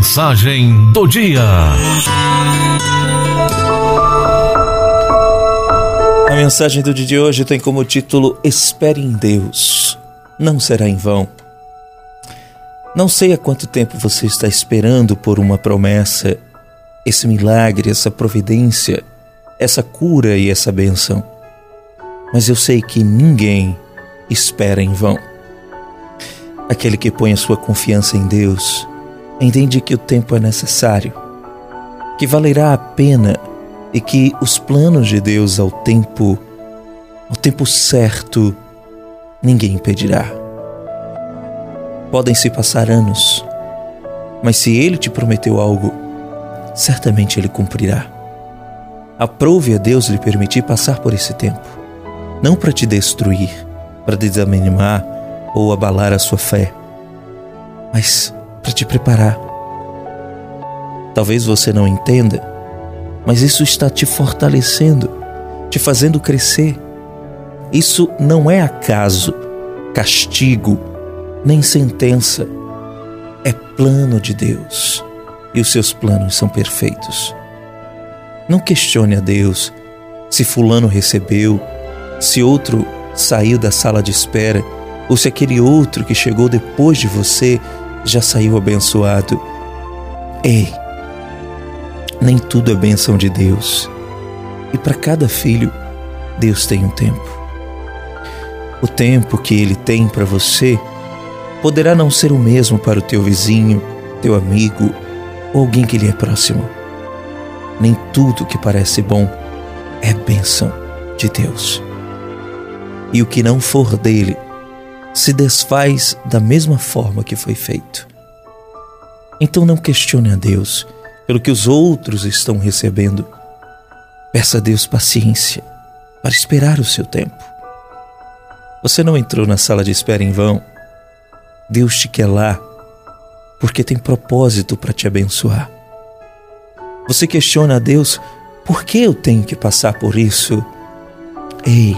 Mensagem do dia. A mensagem do dia de hoje tem como título Espere em Deus, não será em vão. Não sei há quanto tempo você está esperando por uma promessa, esse milagre, essa providência, essa cura e essa benção. Mas eu sei que ninguém espera em vão. Aquele que põe a sua confiança em Deus entende que o tempo é necessário, que valerá a pena e que os planos de Deus ao tempo, ao tempo certo, ninguém impedirá. Podem se passar anos, mas se Ele te prometeu algo, certamente Ele cumprirá. Aprove a Deus lhe permitir passar por esse tempo, não para te destruir, para desanimar ou abalar a sua fé, mas para te preparar. Talvez você não entenda, mas isso está te fortalecendo, te fazendo crescer. Isso não é acaso, castigo, nem sentença. É plano de Deus e os seus planos são perfeitos. Não questione a Deus se Fulano recebeu, se outro saiu da sala de espera ou se aquele outro que chegou depois de você já saiu abençoado. Ei, nem tudo é bênção de Deus. E para cada filho, Deus tem um tempo. O tempo que Ele tem para você poderá não ser o mesmo para o teu vizinho, teu amigo ou alguém que lhe é próximo. Nem tudo que parece bom é bênção de Deus. E o que não for dele se desfaz da mesma forma que foi feito. Então não questione a Deus pelo que os outros estão recebendo. Peça a Deus paciência para esperar o seu tempo. Você não entrou na sala de espera em vão. Deus te quer lá porque tem propósito para te abençoar. Você questiona a Deus: por que eu tenho que passar por isso? Ei,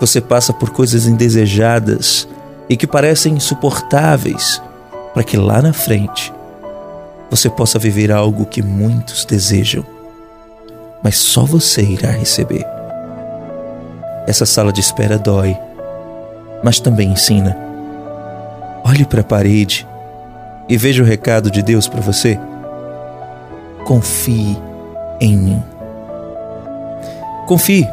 você passa por coisas indesejadas e que parecem insuportáveis, para que lá na frente você possa viver algo que muitos desejam, mas só você irá receber. Essa sala de espera dói, mas também ensina. Olhe para a parede e veja o recado de Deus para você. Confie em mim. Confie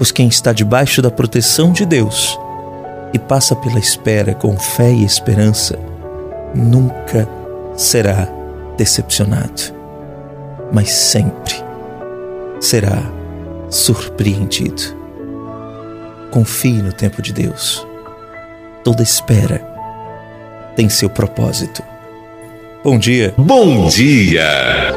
pois quem está debaixo da proteção de Deus e passa pela espera com fé e esperança, nunca será decepcionado, mas sempre será surpreendido. Confie no tempo de Deus. Toda espera tem seu propósito. Bom dia. Bom dia.